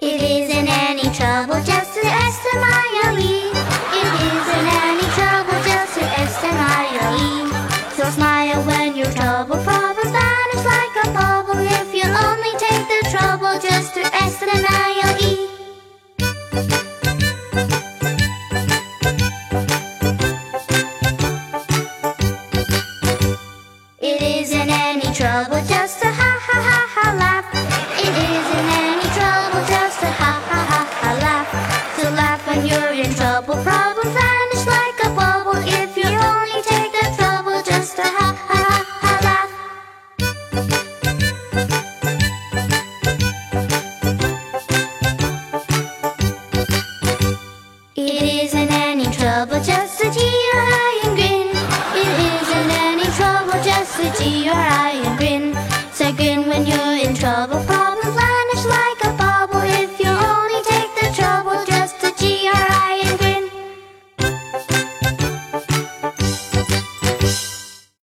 It isn't any trouble just to ask the Mayolee. It isn't any trouble just to ask the Mayolee. So smile when your trouble problems vanish like a bubble if you only take the trouble just to ask the Mayolee. isn't any trouble, just a ha ha ha ha laugh. It isn't any trouble, just a ha ha ha ha laugh. To laugh when you're in trouble, problems vanish like a bubble. If you only take the trouble, just a ha ha ha ha laugh. It isn't any trouble, just a. curiosity.